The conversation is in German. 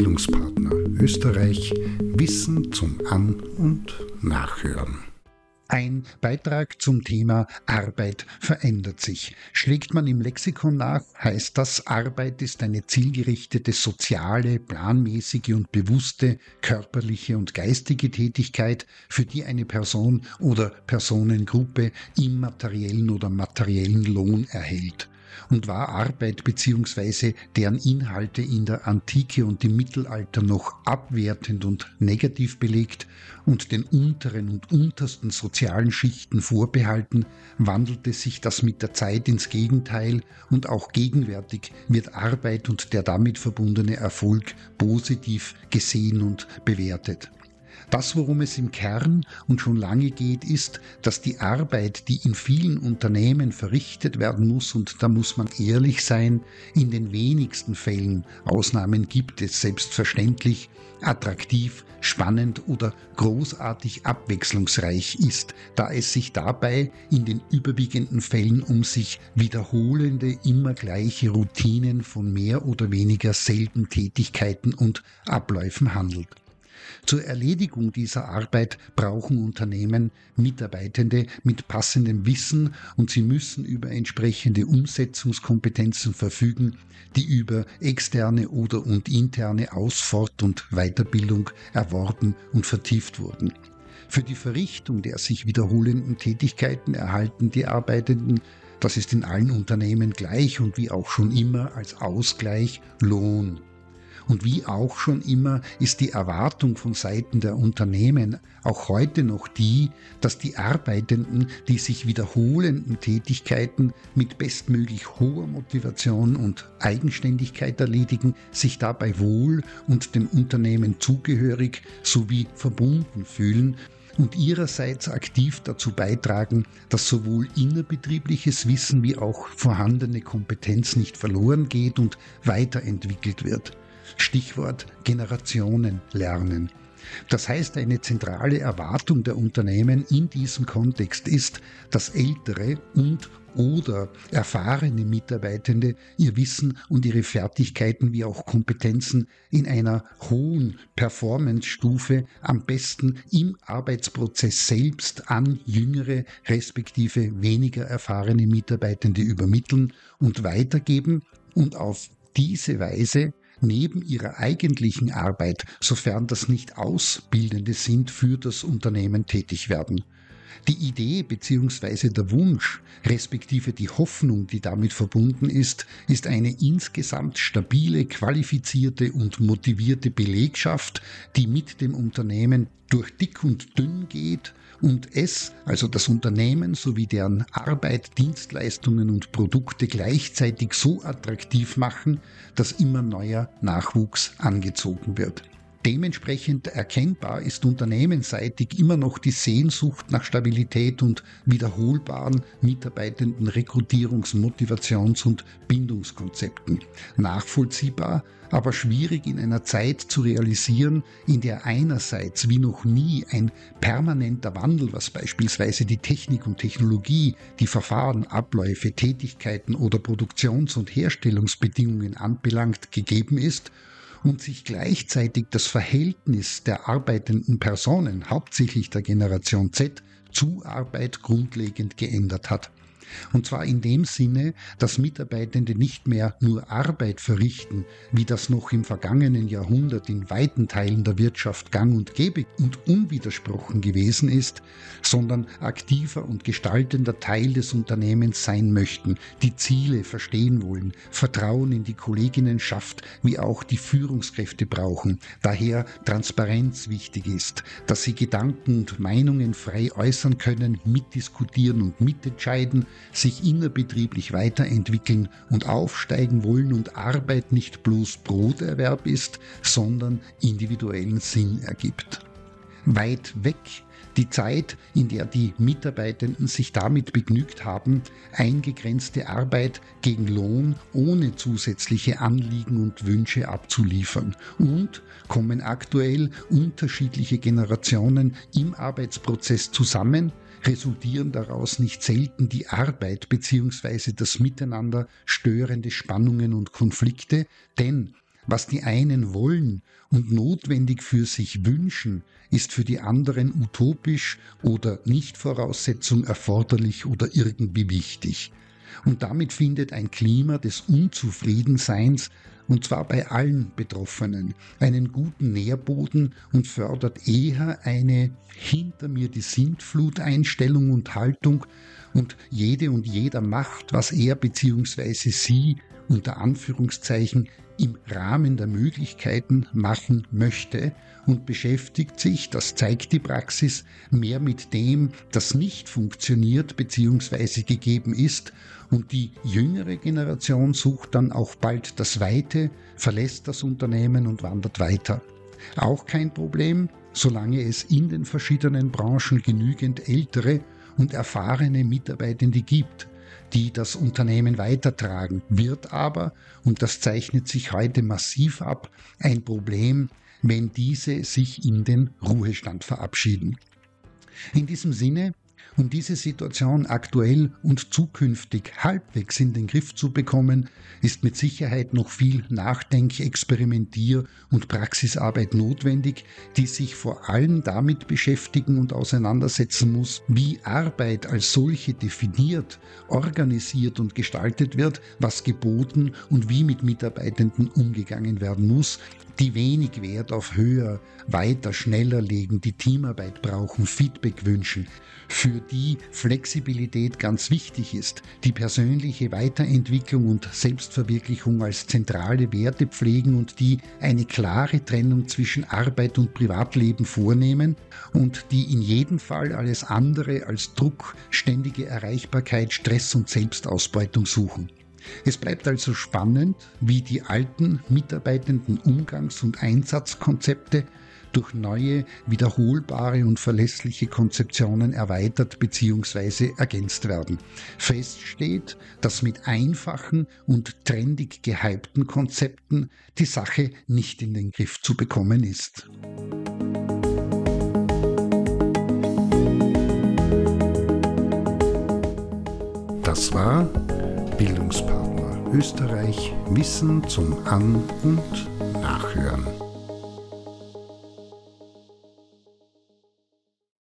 Bildungspartner Österreich Wissen zum An- und Nachhören. Ein Beitrag zum Thema Arbeit verändert sich. Schlägt man im Lexikon nach, heißt das, Arbeit ist eine zielgerichtete, soziale, planmäßige und bewusste körperliche und geistige Tätigkeit, für die eine Person oder Personengruppe immateriellen oder materiellen Lohn erhält und war Arbeit bzw. deren Inhalte in der Antike und im Mittelalter noch abwertend und negativ belegt und den unteren und untersten sozialen Schichten vorbehalten, wandelte sich das mit der Zeit ins Gegenteil und auch gegenwärtig wird Arbeit und der damit verbundene Erfolg positiv gesehen und bewertet. Das, worum es im Kern und schon lange geht, ist, dass die Arbeit, die in vielen Unternehmen verrichtet werden muss, und da muss man ehrlich sein, in den wenigsten Fällen, Ausnahmen gibt es selbstverständlich, attraktiv, spannend oder großartig abwechslungsreich ist, da es sich dabei in den überwiegenden Fällen um sich wiederholende, immer gleiche Routinen von mehr oder weniger selben Tätigkeiten und Abläufen handelt. Zur Erledigung dieser Arbeit brauchen Unternehmen Mitarbeitende mit passendem Wissen und sie müssen über entsprechende Umsetzungskompetenzen verfügen, die über externe oder und interne Ausfort- und Weiterbildung erworben und vertieft wurden. Für die Verrichtung der sich wiederholenden Tätigkeiten erhalten die Arbeitenden das ist in allen Unternehmen gleich und wie auch schon immer als Ausgleich Lohn. Und wie auch schon immer ist die Erwartung von Seiten der Unternehmen auch heute noch die, dass die Arbeitenden die sich wiederholenden Tätigkeiten mit bestmöglich hoher Motivation und Eigenständigkeit erledigen, sich dabei wohl und dem Unternehmen zugehörig sowie verbunden fühlen und ihrerseits aktiv dazu beitragen, dass sowohl innerbetriebliches Wissen wie auch vorhandene Kompetenz nicht verloren geht und weiterentwickelt wird. Stichwort Generationen lernen. Das heißt, eine zentrale Erwartung der Unternehmen in diesem Kontext ist, dass ältere und oder erfahrene Mitarbeitende ihr Wissen und ihre Fertigkeiten wie auch Kompetenzen in einer hohen Performance-Stufe am besten im Arbeitsprozess selbst an jüngere respektive weniger erfahrene Mitarbeitende übermitteln und weitergeben und auf diese Weise neben ihrer eigentlichen Arbeit, sofern das nicht Ausbildende sind, für das Unternehmen tätig werden. Die Idee bzw. der Wunsch, respektive die Hoffnung, die damit verbunden ist, ist eine insgesamt stabile, qualifizierte und motivierte Belegschaft, die mit dem Unternehmen durch dick und dünn geht und es, also das Unternehmen sowie deren Arbeit, Dienstleistungen und Produkte gleichzeitig so attraktiv machen, dass immer neuer Nachwuchs angezogen wird. Dementsprechend erkennbar ist unternehmensseitig immer noch die Sehnsucht nach Stabilität und wiederholbaren mitarbeitenden Rekrutierungs-, Motivations- und Bindungskonzepten. Nachvollziehbar, aber schwierig in einer Zeit zu realisieren, in der einerseits wie noch nie ein permanenter Wandel, was beispielsweise die Technik und Technologie, die Verfahren, Abläufe, Tätigkeiten oder Produktions- und Herstellungsbedingungen anbelangt, gegeben ist und sich gleichzeitig das Verhältnis der arbeitenden Personen, hauptsächlich der Generation Z, zu Arbeit grundlegend geändert hat. Und zwar in dem Sinne, dass Mitarbeitende nicht mehr nur Arbeit verrichten, wie das noch im vergangenen Jahrhundert in weiten Teilen der Wirtschaft gang und gäbe und unwidersprochen gewesen ist, sondern aktiver und gestaltender Teil des Unternehmens sein möchten, die Ziele verstehen wollen, Vertrauen in die Kolleginnenschaft wie auch die Führungskräfte brauchen, daher Transparenz wichtig ist, dass sie Gedanken und Meinungen frei äußern können, mitdiskutieren und mitentscheiden, sich innerbetrieblich weiterentwickeln und aufsteigen wollen und Arbeit nicht bloß Broterwerb ist, sondern individuellen Sinn ergibt. Weit weg die Zeit, in der die Mitarbeitenden sich damit begnügt haben, eingegrenzte Arbeit gegen Lohn ohne zusätzliche Anliegen und Wünsche abzuliefern. Und kommen aktuell unterschiedliche Generationen im Arbeitsprozess zusammen, resultieren daraus nicht selten die Arbeit bzw. das Miteinander störende Spannungen und Konflikte, denn was die einen wollen und notwendig für sich wünschen, ist für die anderen utopisch oder nicht Voraussetzung erforderlich oder irgendwie wichtig. Und damit findet ein Klima des Unzufriedenseins und zwar bei allen Betroffenen, einen guten Nährboden und fördert eher eine hinter mir die Sintflut-Einstellung und Haltung und jede und jeder macht, was er bzw. sie unter Anführungszeichen im Rahmen der Möglichkeiten machen möchte und beschäftigt sich, das zeigt die Praxis, mehr mit dem, das nicht funktioniert bzw. gegeben ist und die jüngere Generation sucht dann auch bald das Weite, verlässt das Unternehmen und wandert weiter. Auch kein Problem, solange es in den verschiedenen Branchen genügend ältere und erfahrene Mitarbeitende gibt die das Unternehmen weitertragen, wird aber, und das zeichnet sich heute massiv ab, ein Problem, wenn diese sich in den Ruhestand verabschieden. In diesem Sinne um diese Situation aktuell und zukünftig halbwegs in den Griff zu bekommen, ist mit Sicherheit noch viel Nachdenk-, Experimentier- und Praxisarbeit notwendig, die sich vor allem damit beschäftigen und auseinandersetzen muss, wie Arbeit als solche definiert, organisiert und gestaltet wird, was geboten und wie mit Mitarbeitenden umgegangen werden muss, die wenig Wert auf höher, weiter, schneller legen, die Teamarbeit brauchen, Feedback wünschen, für die Flexibilität ganz wichtig ist, die persönliche Weiterentwicklung und Selbstverwirklichung als zentrale Werte pflegen und die eine klare Trennung zwischen Arbeit und Privatleben vornehmen und die in jedem Fall alles andere als Druck, ständige Erreichbarkeit, Stress und Selbstausbeutung suchen. Es bleibt also spannend, wie die alten mitarbeitenden Umgangs- und Einsatzkonzepte durch neue, wiederholbare und verlässliche Konzeptionen erweitert bzw. ergänzt werden. Fest steht, dass mit einfachen und trendig gehypten Konzepten die Sache nicht in den Griff zu bekommen ist. Das war Bildungspartner Österreich Wissen zum An- und Nachhören.